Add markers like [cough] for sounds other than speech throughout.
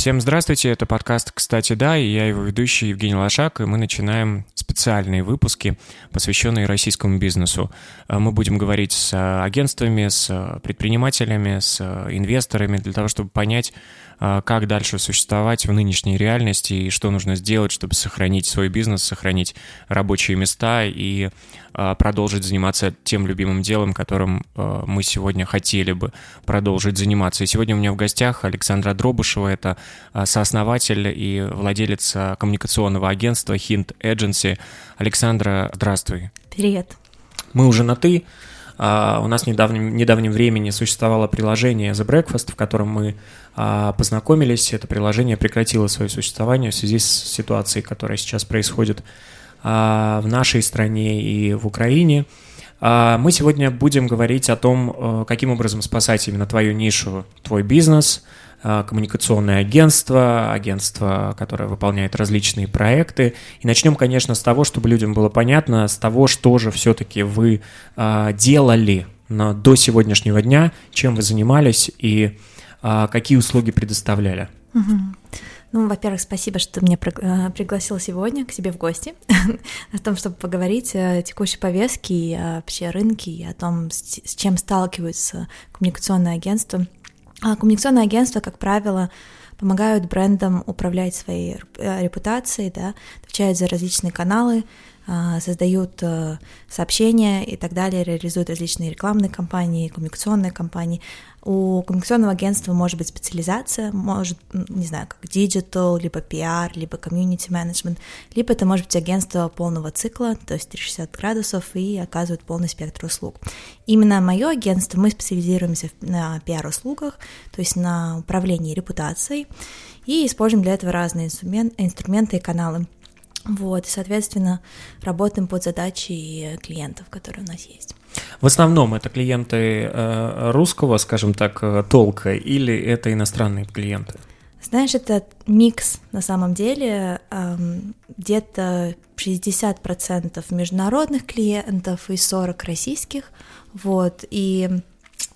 Всем здравствуйте, это подкаст «Кстати, да», и я его ведущий Евгений Лошак, и мы начинаем специальные выпуски, посвященные российскому бизнесу. А мы будем говорить с агентствами, с предпринимателями, с инвесторами для того, чтобы понять, а, как дальше существовать в нынешней реальности и что нужно сделать, чтобы сохранить свой бизнес, сохранить рабочие места и а, продолжить заниматься тем любимым делом, которым а, мы сегодня хотели бы продолжить заниматься. И сегодня у меня в гостях Александра Дробышева, это сооснователь и владелец коммуникационного агентства Hint Agency. Александра, здравствуй. Привет. Мы уже на «ты». У нас в недавнем, недавнем времени существовало приложение The Breakfast, в котором мы а, познакомились. Это приложение прекратило свое существование в связи с ситуацией, которая сейчас происходит а, в нашей стране и в Украине. А, мы сегодня будем говорить о том, э, каким образом спасать именно твою нишу, твой бизнес, коммуникационное агентство, агентство, которое выполняет различные проекты. И начнем, конечно, с того, чтобы людям было понятно, с того, что же все-таки вы делали до сегодняшнего дня, чем вы занимались и а, какие услуги предоставляли? Ну, во-первых, спасибо, что ты меня э, пригласил сегодня к себе в гости, [laughs] о том, чтобы поговорить о текущей повестке и вообще рынке, и о том, с чем сталкиваются коммуникационные агентства. А коммуникационные агентства, как правило, помогают брендам управлять своей э, репутацией, да, отвечают за различные каналы, а, создают э, сообщения и так далее, реализуют различные рекламные кампании, коммуникационные кампании. У коммуникационного агентства может быть специализация, может, не знаю, как digital, либо PR, либо community management, либо это может быть агентство полного цикла, то есть 360 градусов и оказывает полный спектр услуг. Именно мое агентство, мы специализируемся на PR-услугах, то есть на управлении репутацией, и используем для этого разные инструменты и каналы. Вот, и, соответственно, работаем под задачи клиентов, которые у нас есть. В основном это клиенты э, русского, скажем так, э, толка, или это иностранные клиенты? Знаешь, это микс на самом деле. Где-то 60% международных клиентов и 40 российских. Вот, и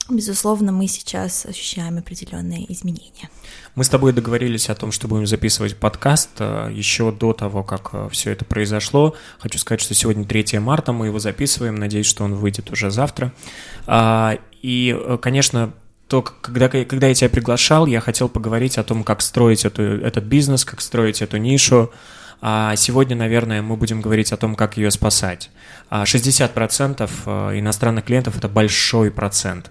безусловно, мы сейчас ощущаем определенные изменения. Мы с тобой договорились о том, что будем записывать подкаст э, еще до того, как э, все это произошло. Хочу сказать, что сегодня 3 марта, мы его записываем, надеюсь, что он выйдет уже завтра. А, и, э, конечно, то, когда, когда я тебя приглашал, я хотел поговорить о том, как строить эту, этот бизнес, как строить эту нишу. А сегодня, наверное, мы будем говорить о том, как ее спасать. 60% а иностранных клиентов – это большой процент.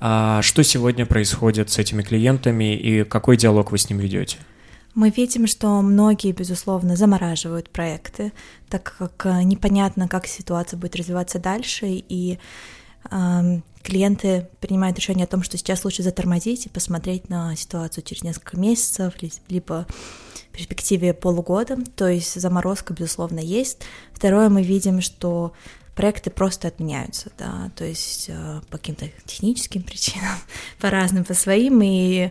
А что сегодня происходит с этими клиентами и какой диалог вы с ним ведете? Мы видим, что многие, безусловно, замораживают проекты, так как э, непонятно, как ситуация будет развиваться дальше, и э, клиенты принимают решение о том, что сейчас лучше затормозить и посмотреть на ситуацию через несколько месяцев, либо в перспективе полугода, то есть заморозка, безусловно, есть. Второе, мы видим, что проекты просто отменяются, да, то есть э, по каким-то техническим [laughs] причинам, по разным, по своим, и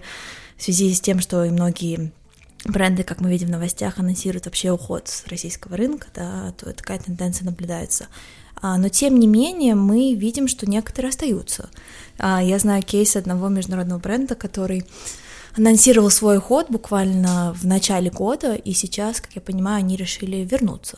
в связи с тем, что и многие бренды, как мы видим в новостях, анонсируют вообще уход с российского рынка, да, то такая тенденция наблюдается. А, но тем не менее мы видим, что некоторые остаются. А, я знаю кейс одного международного бренда, который анонсировал свой уход буквально в начале года, и сейчас, как я понимаю, они решили вернуться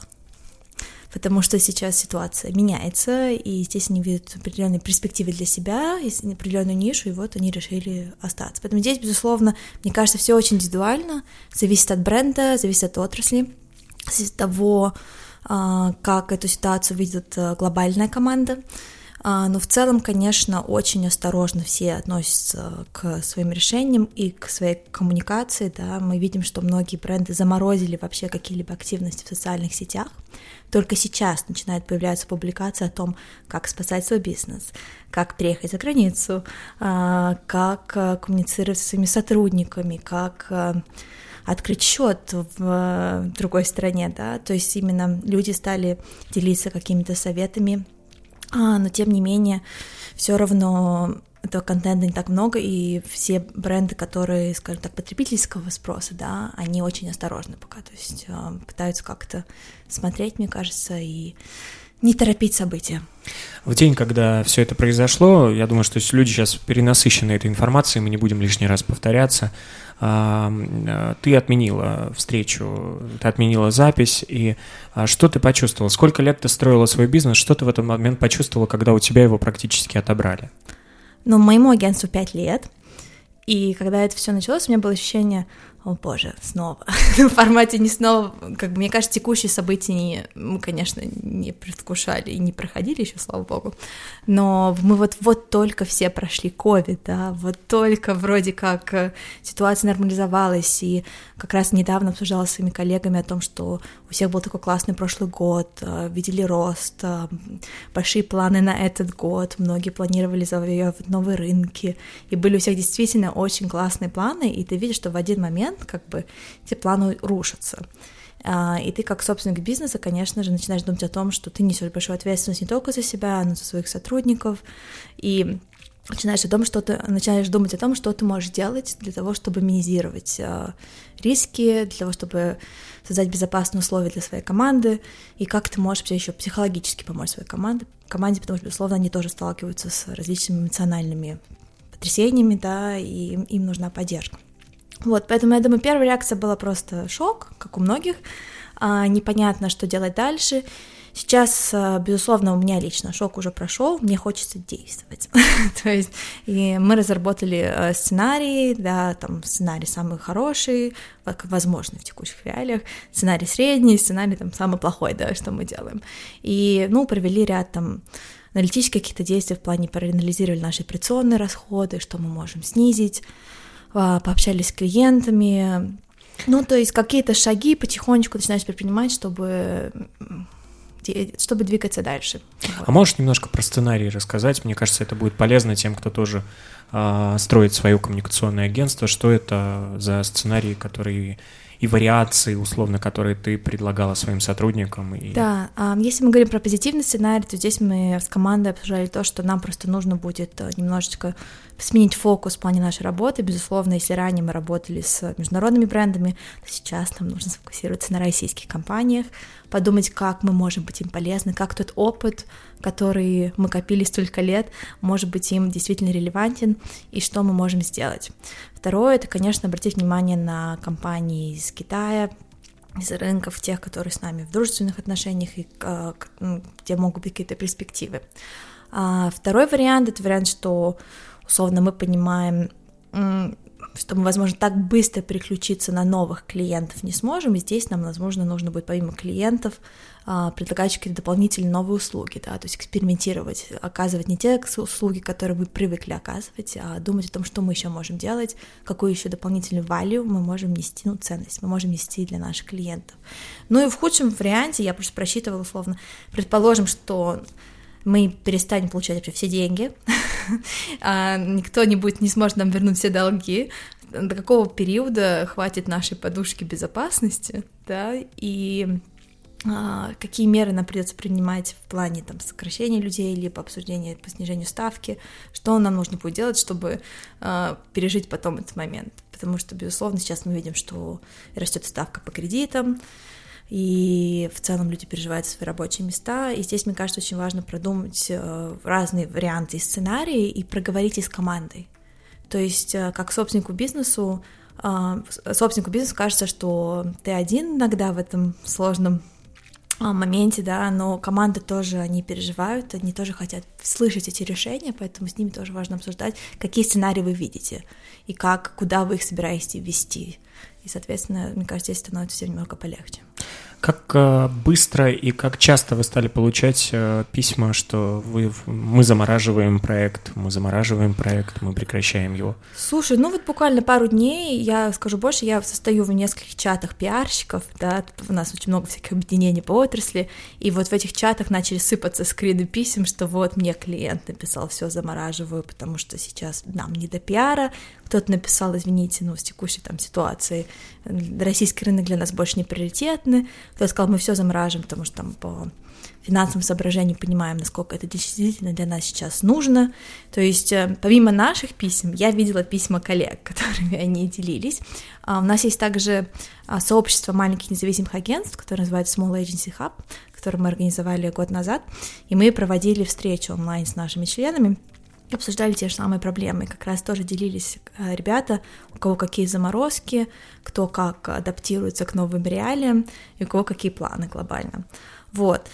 потому что сейчас ситуация меняется, и здесь они видят определенные перспективы для себя, определенную нишу, и вот они решили остаться. Поэтому здесь, безусловно, мне кажется, все очень индивидуально, зависит от бренда, зависит от отрасли, зависит от того, а, как эту ситуацию видит э, глобальная команда. А, но в целом, конечно, очень осторожно все относятся к своим решениям и к своей коммуникации. Да. Мы видим, что многие бренды заморозили вообще какие-либо активности в социальных сетях. Только сейчас начинает появляться публикация о том, как спасать свой бизнес, как приехать за границу, а, как э, коммуницировать со своими сотрудниками, как э, открыть счет в э, другой стране, да, то есть именно люди стали делиться какими-то советами, а, но тем не менее все равно этого контента не так много, и все бренды, которые, скажем так, потребительского спроса, да, они очень осторожны пока, то есть э, пытаются как-то смотреть, мне кажется, и Не торопить события. В день, когда все это произошло, я думаю, что люди сейчас перенасыщены этой информацией, мы не будем лишний раз повторяться. А, ты отменила встречу, ты отменила запись, и а, что ты почувствовала? Сколько лет ты строила свой бизнес? Что ты в этот момент почувствовала, когда у тебя его практически отобрали? Ну, моему агентству 5 лет, и когда это все началось, у меня было ощущение, о боже, снова. [laughs] в формате не снова, как бы, мне кажется, текущие события не, мы, конечно, не предвкушали и не проходили еще, слава богу, но мы вот, вот только все прошли ковид, да, вот только вроде как э, ситуация нормализовалась, и как раз недавно обсуждала с своими коллегами о том, что у всех был такой классный прошлый год, э, видели рост, э, большие планы на этот год, многие планировали завоевывать новые рынки, и были у всех действительно очень классные планы, и ты видишь, что в один момент момент как бы эти планы рушатся. А, и ты как собственник бизнеса, конечно же, начинаешь думать о том, что ты несешь большую ответственность не только за себя, но и за своих сотрудников. И начинаешь, о том, что ты, начинаешь думать о том, что ты можешь делать для того, чтобы минимизировать э, риски, для того, чтобы создать безопасные условия для своей команды, и как ты можешь вообще еще психологически помочь своей команде, команде, потому что, безусловно, они тоже сталкиваются с различными эмоциональными потрясениями, да, и им нужна поддержка. Вот, поэтому я думаю, первая реакция была просто шок, как у многих, а, непонятно, что делать дальше. Сейчас, а, безусловно, у меня лично шок уже прошел, мне хочется действовать. [laughs] То есть и мы разработали а, сценарий, да, там сценарий самый хороший, возможно в текущих реалиях, сценарий средний, сценарий там самый плохой, да, что мы делаем. И, ну, провели ряд там аналитических каких-то действий в плане проанализировали наши операционные расходы, что мы можем снизить, пообщались с клиентами. Ну, то есть какие-то шаги потихонечку начинаешь предпринимать, чтобы чтобы двигаться дальше. А можешь немножко про сценарий рассказать? Мне кажется, это будет полезно тем, кто тоже э, строит свое коммуникационное агентство. Что это за сценарии, которые и вариации, условно, которые ты предлагала своим сотрудникам. И... Да, если мы говорим про позитивный сценарий, то здесь мы с командой обсуждали то, что нам просто нужно будет э, немножечко сменить фокус в плане нашей работы. Безусловно, если ранее мы работали с международными брендами, то сейчас нам нужно сфокусироваться на российских компаниях, подумать, как мы можем быть им полезны, как тот опыт, который мы копили столько лет, может быть им действительно релевантен, и что мы можем сделать. Второе, это, конечно, обратить внимание на компании из Китая, из рынков, тех, которые с нами в дружественных отношениях и э, где могут быть какие-то перспективы. А второй вариант — это вариант, что условно мы понимаем, что мы, возможно, так быстро переключиться на новых клиентов не сможем, и здесь нам, возможно, нужно будет помимо клиентов а, предлагать какие-то дополнительные новые услуги, да, то есть экспериментировать, оказывать не те услуги, которые вы привыкли оказывать, а думать о том, что мы еще можем делать, какую еще дополнительную value мы можем нести, ну, ценность мы можем нести для наших клиентов. Ну и в худшем варианте, я просто просчитывала условно, предположим, что мы перестанем получать вообще все деньги, [laughs] а никто не будет, не сможет нам вернуть все долги, до какого периода хватит нашей подушки безопасности, да, и а, какие меры нам придется принимать в плане там, сокращения людей, либо обсуждения по снижению ставки, что нам нужно будет делать, чтобы а, пережить потом этот момент. Потому что, безусловно, сейчас мы видим, что растет ставка по кредитам, и в целом люди переживают свои рабочие места. И здесь, мне кажется, очень важно продумать э, разные варианты и сценарии и проговорить их с командой. То есть, э, как собственнику бизнесу, э, собственнику бизнеса кажется, что ты один иногда в этом сложном моменте, да, но команда тоже, они переживают, они тоже хотят слышать эти решения, поэтому с ними тоже важно обсуждать, какие сценарии вы видите и как, куда вы их собираетесь ввести. И, соответственно, мне кажется, здесь становится все немного полегче. Как э, быстро и как часто вы стали получать э, письма, что вы, мы замораживаем проект, мы замораживаем проект, мы прекращаем его? Слушай, ну вот буквально пару дней, я скажу больше, я состою в нескольких чатах пиарщиков, да, у нас очень много всяких объединений по отрасли, и вот в этих чатах начали сыпаться скрины писем, что вот мне клиент написал, все замораживаю, потому что сейчас нам не до пиара, кто-то написал, извините, ну, с текущей там ситуацией, российский рынок для нас больше не приоритетный, кто-то сказал, мы все замораживаем, потому что там по финансовым соображениям понимаем, насколько это действительно для нас сейчас нужно. То есть, э, помимо наших писем, я видела письма коллег, [laughs] которыми они делились. А, у нас есть также а, сообщество маленьких независимых агентств, которое называется Small Agency Hub, который мы организовали год назад, и мы проводили встречу онлайн с нашими членами, обсуждали те же самые проблемы. Как раз тоже делились э, ребята, у кого какие заморозки, кто как адаптируется к новым реалиям, и у кого какие планы глобально. Вот.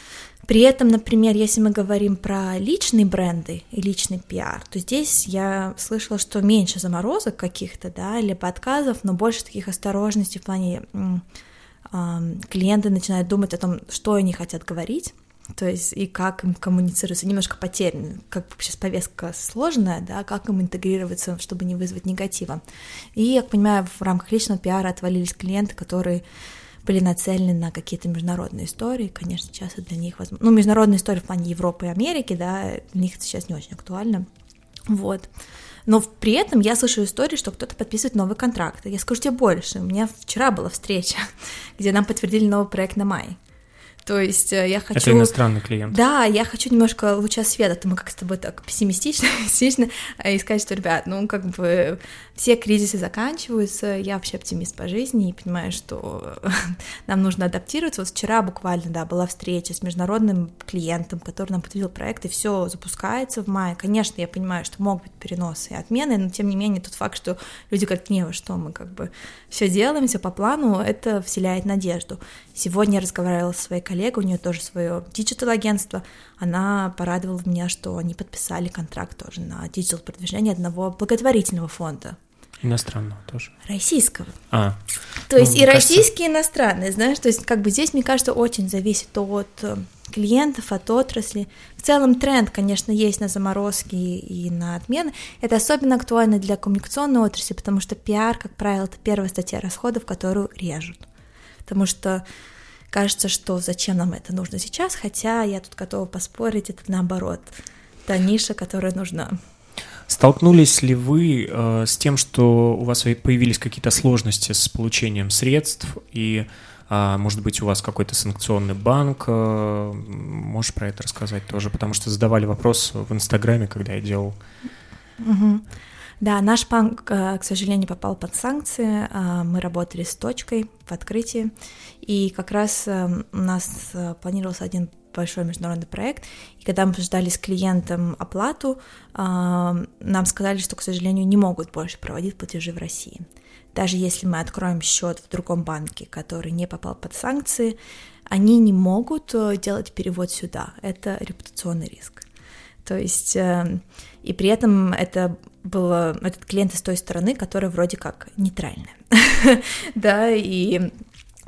При этом, например, если мы говорим про личные бренды и личный пиар, то здесь я слышала, что меньше заморозок каких-то, да, либо отказов, но больше таких осторожностей в плане клиенты начинают думать о том, что они хотят говорить, то есть и как им коммуницироваться, немножко потеряны, как сейчас повестка сложная, да, как им интегрироваться, чтобы не вызвать негатива. И, я понимаю, в рамках личного пиара отвалились клиенты, которые были нацелены на какие-то международные истории, конечно, сейчас это для них возможно. Ну, международные истории в плане Европы и Америки, да, для них это сейчас не очень актуально. Вот. Но при этом я слышу истории, что кто-то подписывает новый контракт. Я скажу тебе больше. У меня вчера была встреча, [laughs] где нам подтвердили новый проект на май. То есть э, я хочу... Это иностранный клиент. Да, я хочу немножко луча света, то мы как с тобой так пессимистично, [laughs] пессимистично э, и сказать, что, ребят, ну, как бы все кризисы заканчиваются, я вообще оптимист по жизни и понимаю, что [laughs] нам нужно адаптироваться. Вот вчера буквально, да, была встреча с международным клиентом, который нам подтвердил проект, и все запускается в мае. Конечно, я понимаю, что могут быть переносы и отмены, но тем не менее тот факт, что люди как не, что мы как бы все делаем, все по плану, это вселяет надежду. Сегодня я разговаривала со своей коллегой, у нее тоже свое диджитал-агентство, она порадовала меня, что они подписали контракт тоже на диджитал-продвижение одного благотворительного фонда. Иностранного тоже. Российского. А. То ну, есть и кажется... российские, и иностранные, знаешь, то есть как бы здесь, мне кажется, очень зависит от э, клиентов, от отрасли. В целом тренд, конечно, есть на заморозки и на отмены. Это особенно актуально для коммуникационной отрасли, потому что пиар, как правило, это первая статья расходов, которую режут потому что кажется, что зачем нам это нужно сейчас, хотя я тут готова поспорить, это наоборот, та ниша, которая нужна. Столкнулись ли вы э, с тем, что у вас появились какие-то сложности с получением средств и, э, может быть, у вас какой-то санкционный банк? Э, можешь про это рассказать тоже, потому что задавали вопрос в Инстаграме, когда я делал. Угу. Да, наш банк, э, к сожалению, попал под санкции. Э, мы работали с точкой в открытии, и как раз э, у нас планировался один большой международный проект, и когда мы обсуждали с клиентом оплату, нам сказали, что, к сожалению, не могут больше проводить платежи в России. Даже если мы откроем счет в другом банке, который не попал под санкции, они не могут делать перевод сюда. Это репутационный риск. То есть, и при этом это был этот клиент из той стороны, которая вроде как нейтральная, [laughs] да, и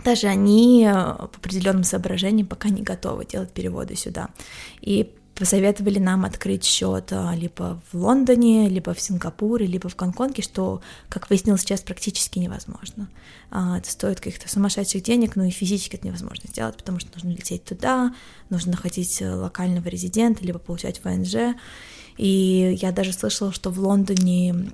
даже они э, по определенным соображениям пока не готовы делать переводы сюда. И посоветовали нам открыть счет э, либо в Лондоне, либо в Сингапуре, либо в Гонконге, что, как выяснилось, сейчас практически невозможно. А, это стоит каких-то сумасшедших денег, но и физически это невозможно сделать, потому что нужно лететь туда, нужно находить э, локального резидента, либо получать ВНЖ. И я даже слышала, что в Лондоне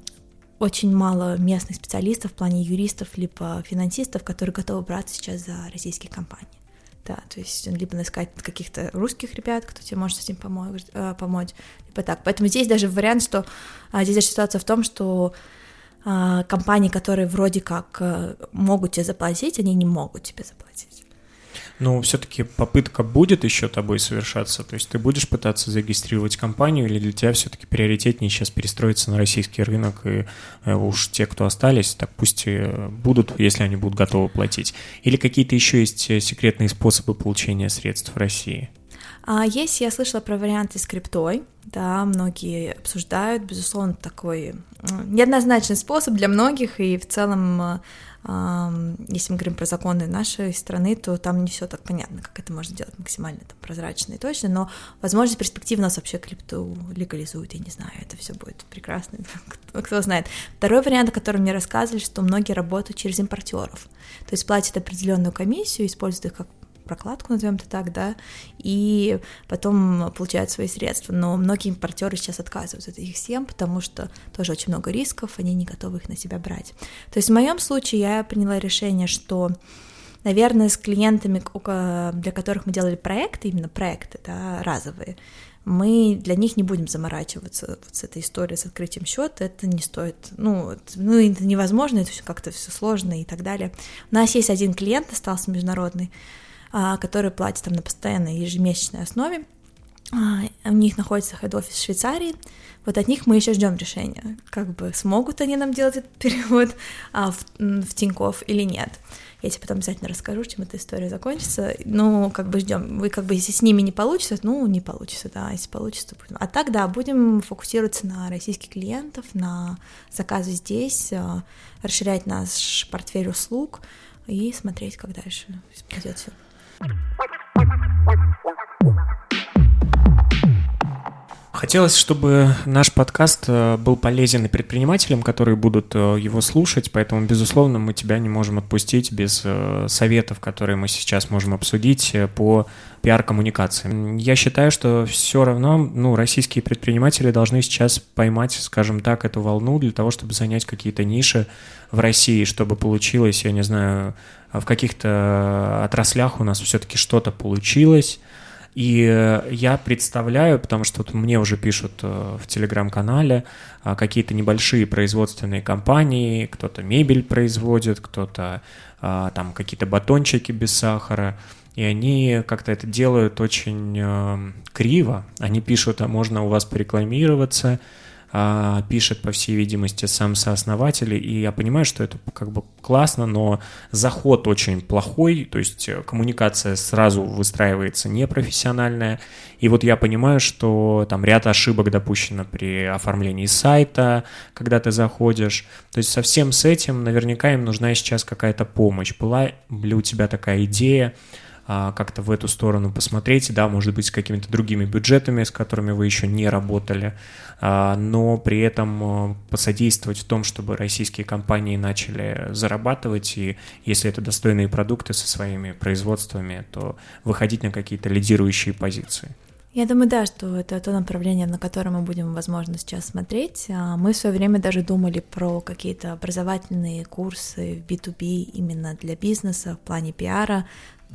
очень мало местных специалистов в плане юристов либо финансистов, которые готовы браться сейчас за российские компании. Да, то есть либо искать каких-то русских ребят, кто тебе может с этим помочь, э, помочь, либо так. Поэтому здесь даже вариант, что а, здесь даже ситуация в том, что а, компании, которые вроде как а, могут тебе заплатить, они не могут тебе заплатить. Ну, все-таки попытка будет еще тобой совершаться. То есть ты будешь пытаться зарегистрировать компанию, или для тебя все-таки приоритетнее сейчас перестроиться на российский рынок, и э, уж те, кто остались, так пусть и будут, если они будут готовы платить. Или какие-то еще есть э, секретные способы получения средств в России? А есть, я слышала про варианты с криптой, да, многие обсуждают, безусловно, такой неоднозначный способ для многих, и в целом э, если мы говорим про законы нашей страны, то там не все так понятно, как это можно делать максимально там, прозрачно и точно, но, возможно, перспективно нас вообще крипту легализуют, я не знаю, это все будет прекрасно, [laughs] кто, кто знает. Второй вариант, о котором мне рассказывали, что многие работают через импортеров, то есть платят определенную комиссию, используют их как прокладку, назовем это так, да, и потом получают свои средства. Но многие импортеры сейчас отказываются от этих схем, потому что тоже очень много рисков, они не готовы их на себя брать. То есть в моем случае я приняла решение, что наверное, с клиентами, для которых мы делали проекты, именно проекты, да, разовые, мы для них не будем заморачиваться вот с этой историей, с открытием счета, это не стоит, ну, ну это невозможно, это все как-то все сложно и так далее. У нас есть один клиент, остался международный, которые платят там на постоянной ежемесячной основе. А, у них находится хед-офис в Швейцарии. Вот от них мы еще ждем решения, как бы смогут они нам делать этот [laughs] перевод а, в, в Тинькофф или нет. Я тебе потом обязательно расскажу, чем эта история закончится. Ну, как бы ждем. Вы как бы, если с ними не получится, ну, не получится, да, если получится, будем. А так, да, будем фокусироваться на российских клиентов, на заказы здесь, а, расширять наш портфель услуг и смотреть, как дальше пойдет все. Bye. Хотелось, чтобы наш подкаст э, был полезен и предпринимателям, которые будут э, его слушать, поэтому, безусловно, мы тебя не можем отпустить без э, советов, которые мы сейчас можем обсудить по пиар-коммуникации. Я считаю, что все равно ну, российские предприниматели должны сейчас поймать, скажем так, эту волну для того, чтобы занять какие-то ниши в России, чтобы получилось, я не знаю, в каких-то отраслях у нас все-таки что-то получилось, и э, я представляю, потому что вот мне уже пишут э, в телеграм-канале а, какие-то небольшие производственные компании, кто-то мебель производит, кто-то там какие-то батончики без сахара, и они как-то это делают очень э, криво. Они пишут, а можно у вас порекламироваться, а, пишет, по всей видимости, сам сооснователь, и я понимаю, что это как бы классно, но заход очень плохой, то есть э, коммуникация сразу выстраивается непрофессиональная, и вот я понимаю, что там ряд ошибок допущено при оформлении сайта, когда ты заходишь, то есть совсем с этим наверняка им нужна сейчас какая-то помощь. Была ли у тебя такая идея, как-то в эту сторону посмотреть, да, может быть, с какими-то другими бюджетами, с которыми вы еще не работали, а, но при этом а, посодействовать в том, чтобы российские компании начали зарабатывать, и если это достойные продукты со своими производствами, то выходить на какие-то лидирующие позиции. Я думаю, да, что это то направление, на которое мы будем, возможно, сейчас смотреть. Мы в свое время даже думали про какие-то образовательные курсы в B2B именно для бизнеса в плане пиара,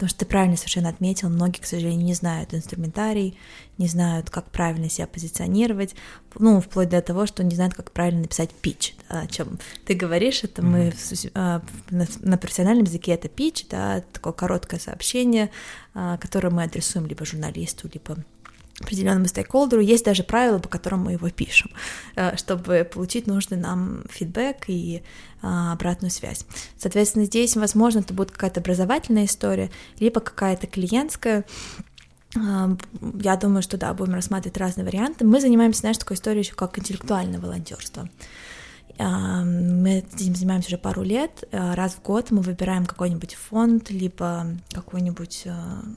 Потому что ты правильно совершенно отметил, многие, к сожалению, не знают инструментарий, не знают, как правильно себя позиционировать, ну, вплоть до того, что не знают, как правильно написать pitch, да, о чем ты говоришь, это mm-hmm. мы на, на профессиональном языке это pitch, да, такое короткое сообщение, а, которое мы адресуем либо журналисту, либо определенному стейкхолдеру. Есть даже правила, по которым мы его пишем, э, чтобы получить нужный нам фидбэк и а, обратную связь. Соответственно, здесь, возможно, это будет какая-то образовательная история, либо какая-то клиентская. А, я думаю, что да, будем рассматривать разные варианты. Мы занимаемся, знаешь, такой историей еще как интеллектуальное волонтерство. Мы этим занимаемся уже пару лет. Э, раз в год мы выбираем какой-нибудь фонд, либо какую-нибудь э,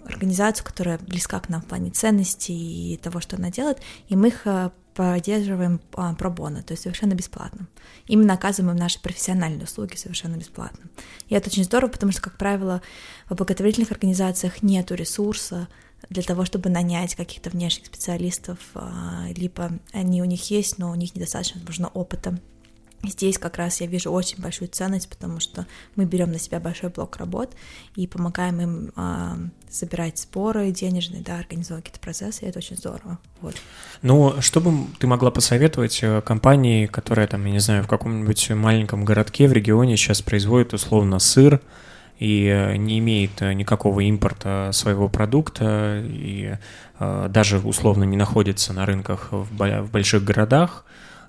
организацию, которая близка к нам в плане ценностей и того, что она делает, и мы их э, поддерживаем пробона, то есть совершенно бесплатно. Именно оказываем наши профессиональные услуги совершенно бесплатно. И это очень здорово, потому что, как правило, в благотворительных организациях нет ресурса для того, чтобы нанять каких-то внешних специалистов, либо они у них есть, но у них недостаточно, возможно, опыта Здесь как раз я вижу очень большую ценность, потому что мы берем на себя большой блок работ и помогаем им э, собирать споры денежные, да, организовывать какие-то процессы, и это очень здорово. Вот. Ну, что бы ты могла посоветовать э, компании, которая там, я не знаю, в каком-нибудь маленьком городке в регионе сейчас производит условно сыр, и э, не имеет э, никакого импорта своего продукта, и даже условно не находится на рынках в больших городах,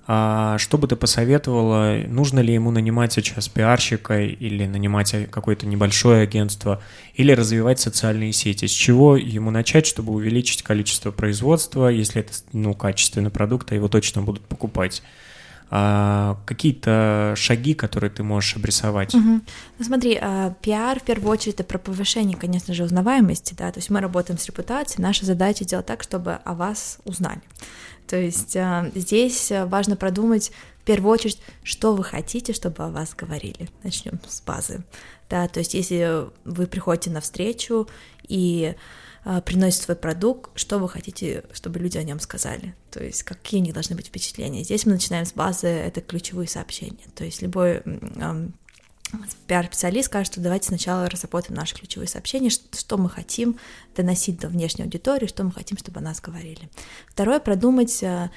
а что бы ты посоветовала, нужно ли ему нанимать сейчас пиарщика или нанимать какое-то небольшое агентство, или развивать социальные сети? С чего ему начать, чтобы увеличить количество производства, если это ну, качественный продукт, а его точно будут покупать? а, какие-то шаги, которые ты можешь обрисовать? Угу. Ну смотри, а, пиар в первую очередь это про повышение, конечно же, узнаваемости, да, то есть мы работаем с репутацией, наша задача делать так, чтобы о вас узнали. То есть э, здесь важно продумать в первую очередь, что вы хотите, чтобы о вас говорили. Начнем с базы. Да, то есть если вы приходите на встречу и э, приносит свой продукт, что вы хотите, чтобы люди о нем сказали, то есть какие у них должны быть впечатления. Здесь мы начинаем с базы, это ключевые сообщения, то есть любой пиар-специалист скажет, что давайте сначала разработаем наши ключевые сообщения, что мы хотим доносить до внешней аудитории, что мы хотим, чтобы о нас говорили. Второе, продумать э,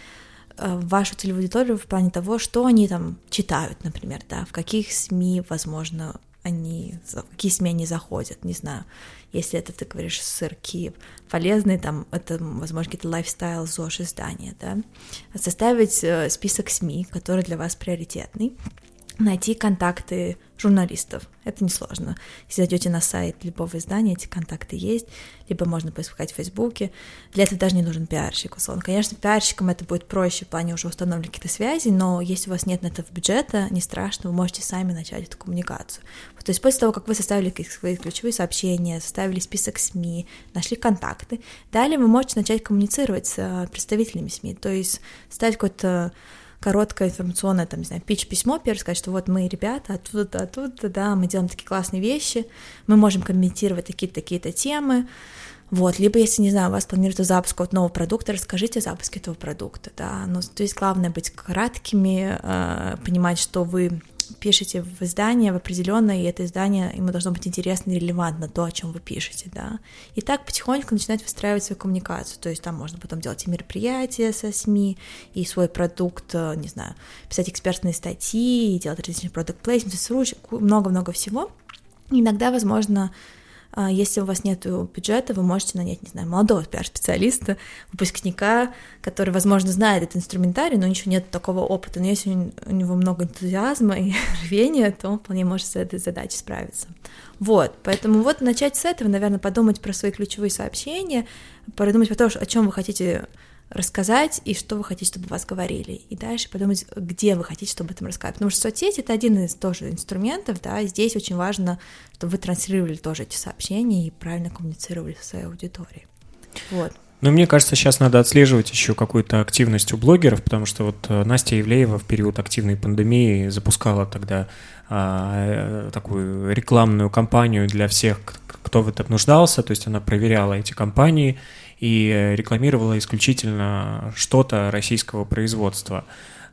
э, вашу целевую аудиторию в плане того, что они там читают, например, да, в каких СМИ, возможно, они, какие СМИ они заходят, не знаю. Если это, ты говоришь, сырки полезные, там, это, возможно, какие-то лайфстайл, ЗОЖ издания, да. Составить э, список СМИ, который для вас приоритетный, найти контакты журналистов. Это несложно. Если зайдете на сайт любого издания, эти контакты есть, либо можно поискать в Фейсбуке. Для этого даже не нужен пиарщик, условно. Конечно, пиарщикам это будет проще, в плане уже установленных каких-то связей, но если у вас нет на это бюджета, не страшно, вы можете сами начать эту коммуникацию. То есть после того, как вы составили свои ключевые сообщения, составили список СМИ, нашли контакты, далее вы можете начать коммуницировать с э, представителями СМИ, то есть ставить какой-то короткое информационное, там, не знаю, пич-письмо, первое сказать, что вот мы, ребята, оттуда-то, оттуда, да, мы делаем такие классные вещи, мы можем комментировать такие-то, такие-то темы, вот, либо если, не знаю, у вас планируется запуск вот нового продукта, расскажите о запуске этого продукта, да, ну, то есть главное быть краткими, э, понимать, что вы пишете в издание в определенное, и это издание, ему должно быть интересно и релевантно то, о чем вы пишете, да. И так потихоньку начинать выстраивать свою коммуникацию, то есть там можно потом делать и мероприятия со СМИ, и свой продукт, э, не знаю, писать экспертные статьи, делать различные продукт плейсменты, много-много всего. Иногда, возможно, если у вас нет бюджета, вы можете нанять, не знаю, молодого пиар-специалиста, выпускника, который, возможно, знает этот инструментарий, но ничего нет такого опыта. Но если у него много энтузиазма и [laughs] рвения, то он вполне может с этой задачей справиться. Вот, поэтому вот начать с этого, наверное, подумать про свои ключевые сообщения, подумать про то, о чем вы хотите рассказать и что вы хотите, чтобы вас говорили. И дальше подумать, где вы хотите, чтобы об этом рассказать. Потому что соцсети — это один из тоже инструментов, да, и здесь очень важно, чтобы вы транслировали тоже эти сообщения и правильно коммуницировали со своей аудиторией. Вот. Ну, мне кажется, сейчас надо отслеживать еще какую-то активность у блогеров, потому что вот э, Настя Евлеева в период активной пандемии запускала тогда а, э, такую рекламную кампанию для всех, кто в этом нуждался, то есть она проверяла эти компании и рекламировала исключительно что-то российского производства.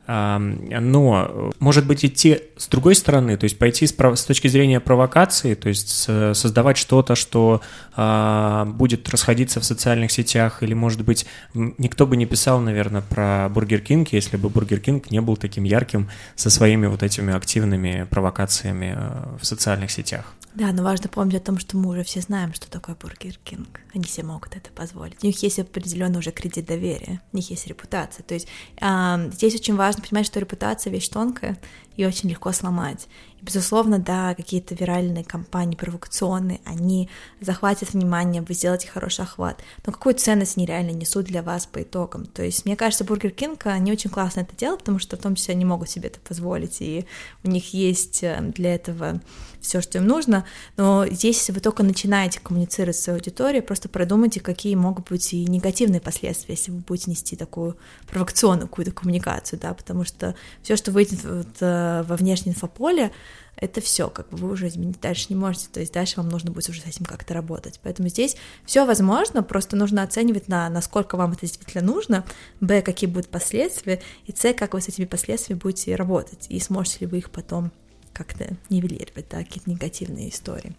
Но, может быть, идти с другой стороны, то есть пойти с, с точки зрения провокации, то есть создавать что-то, что а, будет расходиться в социальных сетях, или, может быть, никто бы не писал, наверное, про Бургер Кинг, если бы Бургер Кинг не был таким ярким со своими вот этими активными провокациями э, в социальных сетях. Да, но важно помнить о том, что мы уже все знаем, что такое Бургер Кинг. Они все могут это позволить. У них есть определенный уже кредит доверия, у них есть репутация. То есть э, здесь очень важно понимать, что репутация вещь тонкая и очень легко сломать. И, безусловно, да, какие-то виральные кампании, провокационные, они захватят внимание, вы сделаете хороший охват. Но какую ценность они реально несут для вас по итогам? То есть, мне кажется, Бургер Кинг, они очень классно это делают, потому что в том числе они могут себе это позволить, и у них есть э, для этого все, что им нужно, но здесь, если вы только начинаете коммуницировать с своей аудиторией, просто продумайте, какие могут быть и негативные последствия, если вы будете нести такую провокационную какую-то коммуникацию, да, потому что все, что выйдет вот, э, во внешнее инфополе, это все, как бы вы уже изменить дальше не можете, то есть дальше вам нужно будет уже с этим как-то работать. Поэтому здесь все возможно, просто нужно оценивать на насколько вам это действительно нужно, б, какие будут последствия, и с, как вы с этими последствиями будете работать, и сможете ли вы их потом как-то нивелировать, да, какие-то негативные истории.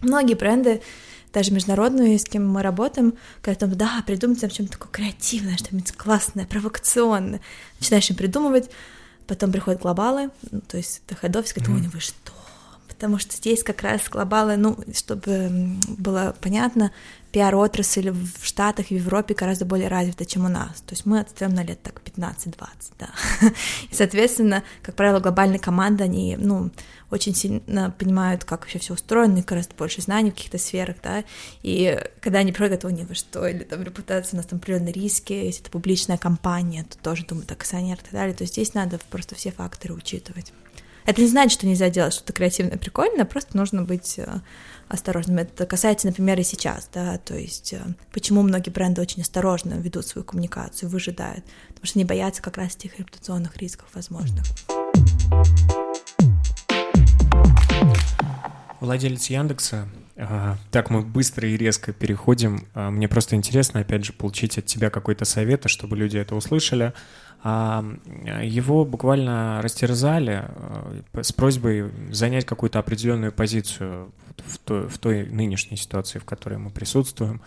Многие бренды, даже международные, с кем мы работаем, говорят, да, придумайте нам что-нибудь такое креативное, что-нибудь классное, провокационное. Начинаешь им придумывать, потом приходят глобалы, ну, то есть это хед-офис, говорит, ой, вы что? Потому что здесь как раз глобалы, ну, чтобы было понятно, пиар-отрасль в Штатах в Европе гораздо более развита, чем у нас. То есть мы отстаем на лет так 15-20, да. И, соответственно, как правило, глобальные команды, они, ну, очень сильно понимают, как вообще все устроено, и гораздо больше знаний в каких-то сферах, да, и когда они приходят, о, не вы что, или там репутация, у нас там определенные риски, если это публичная компания, то тоже думают акционер и так далее, то есть здесь надо просто все факторы учитывать. Это не значит, что нельзя делать что-то креативное, прикольное, просто нужно быть э, осторожным. Это касается, например, и сейчас, да, то есть э, почему многие бренды очень осторожно ведут свою коммуникацию, выжидают, потому что они боятся как раз этих репутационных рисков возможных. Владелец Яндекса. А, так мы быстро и резко переходим. А, мне просто интересно, опять же, получить от тебя какой-то совет, чтобы люди это услышали. А, его буквально растерзали э, с просьбой занять какую-то определенную позицию в той, в той нынешней ситуации, в которой мы присутствуем.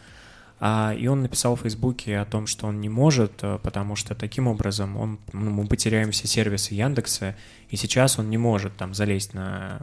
А, и он написал в Фейсбуке о том, что он не может, э, потому что таким образом он, ну, мы потеряем все сервисы Яндекса, и сейчас он не может там залезть на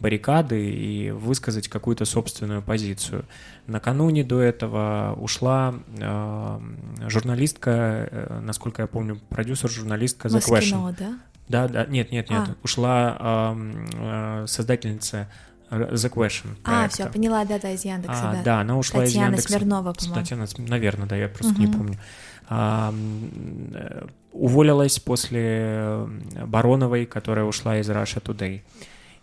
баррикады и высказать какую-то собственную позицию. Накануне до этого ушла э, журналистка, э, насколько я помню, продюсер-журналистка The Question. да? Да, да, нет, нет, нет. А. Ушла э, э, создательница The Question. Проекта. А, все, поняла, да, да, из Яндекса, а, да. Да, она ушла Татьяна из Яндекса. Смирнова, по-моему. Татьяна, наверное, да, я просто угу. не помню. А, уволилась после Бароновой, которая ушла из Russia Today.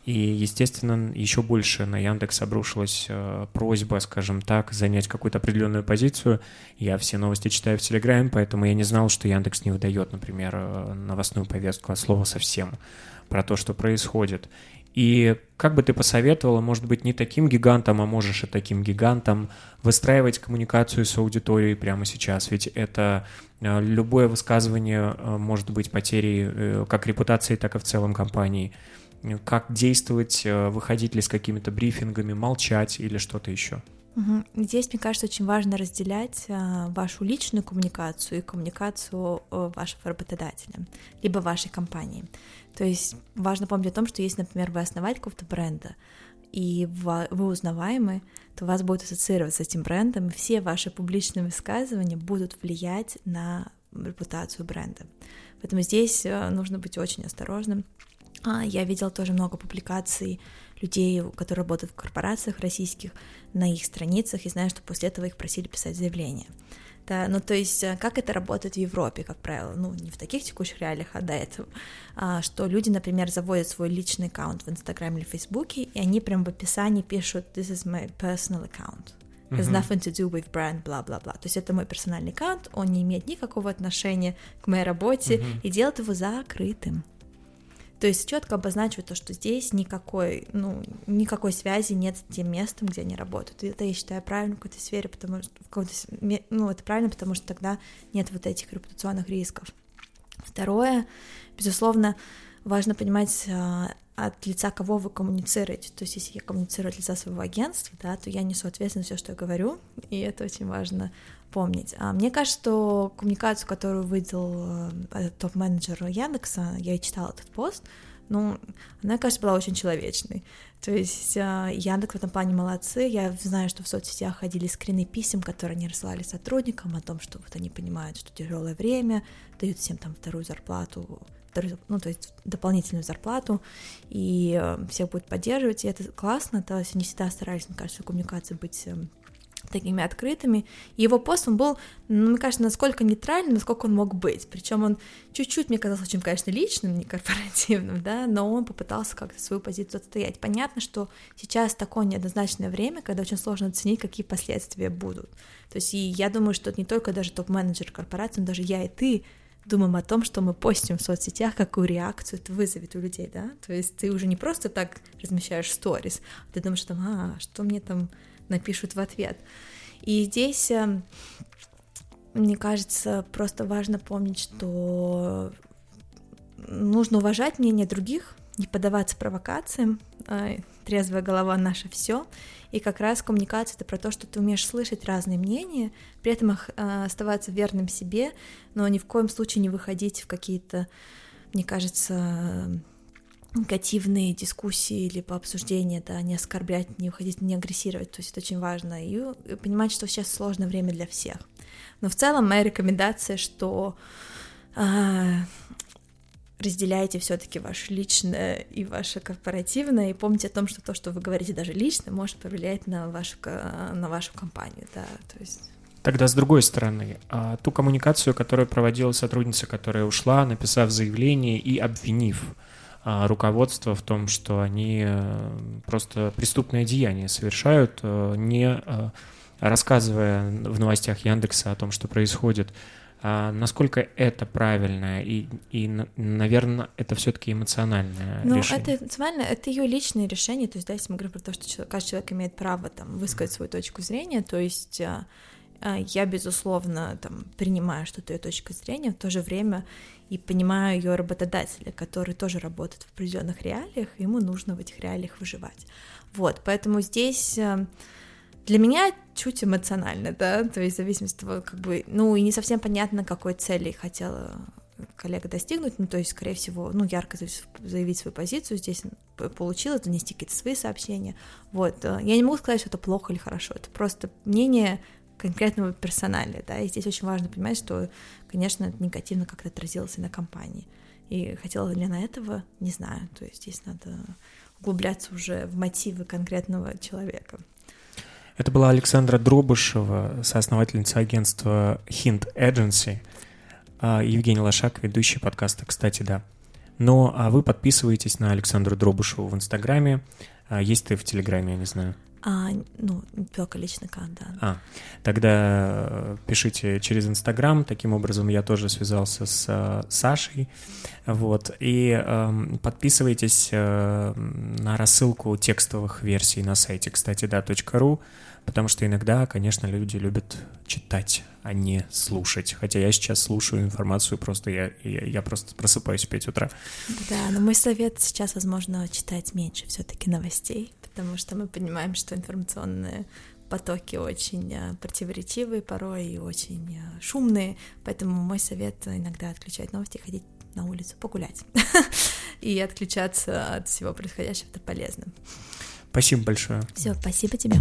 И, естественно, еще больше на Яндекс обрушилась э, просьба, скажем так, занять какую-то определенную позицию. Я все новости читаю в Телеграме, поэтому я не знал, что Яндекс не выдает, например, э, новостную повестку от слова совсем про то, что происходит. И как бы ты посоветовала, может быть, не таким гигантом, а можешь и таким гигантом выстраивать коммуникацию с аудиторией прямо сейчас? Ведь это э, любое высказывание э, может быть потерей э, как репутации, так и в целом компании. Как действовать, выходить ли с какими-то брифингами, молчать или что-то еще? Здесь, мне кажется, очень важно разделять а, вашу личную коммуникацию и коммуникацию а, вашего работодателя, либо вашей компании. То есть важно помнить о том, что если, например, вы основатель какого-то бренда, и вы узнаваемы, то вас будет ассоциироваться с этим брендом, и все ваши публичные высказывания будут влиять на репутацию бренда. Поэтому здесь э, нужно быть очень осторожным. А, я видела тоже много публикаций людей, которые работают в корпорациях российских, на их страницах, и знаю, что после этого их просили писать заявление. Да, ну то есть э, как это работает в Европе, как правило, ну не в таких текущих реалиях, а до этого, а, что люди, например, заводят свой личный аккаунт в Инстаграме или Фейсбуке, и они прям в описании пишут «This is my personal account», has nothing to do with brand, бла-бла-бла. То есть это мой персональный аккаунт, он не имеет никакого отношения к моей работе uh-huh. и делает его закрытым. То есть четко обозначивают то, что здесь никакой, ну, никакой связи нет с тем местом, где они работают. И это я считаю правильно в какой-то сфере, потому что в какой-то, ну, это правильно, потому что тогда нет вот этих репутационных рисков. Второе, безусловно, важно понимать, а, от лица кого вы коммуницируете. То есть, если я коммуницирую от лица своего агентства, да, то я несу ответственность за все, что я говорю, и это очень важно помнить. А мне кажется, что коммуникацию, которую выдал э, топ-менеджер Яндекса, я читала этот пост, ну, она, кажется, была очень человечной. То есть э, Яндекс в этом плане молодцы. Я знаю, что в соцсетях ходили скрины писем, которые они рассылали сотрудникам о том, что вот они понимают, что тяжелое время, дают всем там вторую зарплату, ну, то есть дополнительную зарплату, и э, всех будет поддерживать, и это классно, то есть они всегда старались, мне кажется, коммуникации быть эм, такими открытыми. И его пост, он был, ну, мне кажется, насколько нейтральным, насколько он мог быть. Причем он чуть-чуть, мне казалось, очень, конечно, личным, не корпоративным, да, но он попытался как-то свою позицию отстоять. Понятно, что сейчас такое неоднозначное время, когда очень сложно оценить, какие последствия будут. То есть, и я думаю, что это не только даже топ-менеджер корпорации, но даже я и ты думаем о том, что мы постим в соцсетях, какую реакцию это вызовет у людей, да? То есть ты уже не просто так размещаешь сторис, а ты думаешь, там, а, что мне там напишут в ответ. И здесь, э, мне кажется, просто важно помнить, что нужно уважать мнение других, не поддаваться провокациям, э, трезвая голова наша все. И как раз коммуникация это про то, что ты умеешь слышать разные мнения, при этом э, оставаться верным себе, но ни в коем случае не выходить в какие-то, мне кажется, негативные дискуссии либо обсуждения, да, не оскорблять, не уходить, не агрессировать, то есть это очень важно, и понимать, что сейчас сложное время для всех. Но в целом моя рекомендация, что а, разделяйте все-таки ваше личное и ваше корпоративное, и помните о том, что то, что вы говорите даже лично, может повлиять на вашу, на вашу компанию, да, то есть... Тогда с другой стороны, а, ту коммуникацию, которую проводила сотрудница, которая ушла, написав заявление и обвинив руководство в том, что они э, просто преступное деяние совершают, э, не э, рассказывая в новостях Яндекса о том, что происходит. А насколько это правильно и, и наверное, это все-таки эмоциональное ну, решение? Ну, это эмоционально, это ее личное решение. То есть, да, если мы говорим про то, что каждый человек имеет право там высказать свою точку зрения, то есть я, безусловно, там, принимаю, что это ее точка зрения, в то же время и понимаю ее работодателя, который тоже работает в определенных реалиях, ему нужно в этих реалиях выживать. Вот, поэтому здесь э, для меня чуть эмоционально, да, то есть в зависимости от того, как бы, ну, и не совсем понятно, какой цели хотела коллега достигнуть, ну, то есть, скорее всего, ну, ярко заявить свою позицию, здесь получилось, донести какие-то свои сообщения, вот, э, я не могу сказать, что это плохо или хорошо, это просто мнение конкретного персонали, да, и здесь очень важно понимать, что, конечно, это негативно как-то отразилось и на компании, и хотела ли она этого, не знаю, то есть здесь надо углубляться уже в мотивы конкретного человека. Это была Александра Дробышева, соосновательница агентства Hint Agency, а Евгений Лошак, ведущий подкаста, кстати, да. Но а вы подписываетесь на Александру Дробышеву в Инстаграме. А есть ты в Телеграме, я не знаю. А, ну, только личный аккаунт, да. А, тогда э, пишите через Инстаграм. Таким образом, я тоже связался с э, Сашей. Вот. И э, подписывайтесь э, на рассылку текстовых версий на сайте, кстати, да, .ру, потому что иногда, конечно, люди любят читать, а не слушать. Хотя я сейчас слушаю информацию, просто я, я, я просто просыпаюсь в 5 утра. Да, но мой совет сейчас, возможно, читать меньше все-таки новостей, потому что мы понимаем, что информационные потоки очень э, противоречивые порой и очень э, шумные, поэтому мой совет иногда отключать новости, ходить на улицу погулять [laughs] и отключаться от всего происходящего, это полезно. Спасибо большое. Все, спасибо тебе.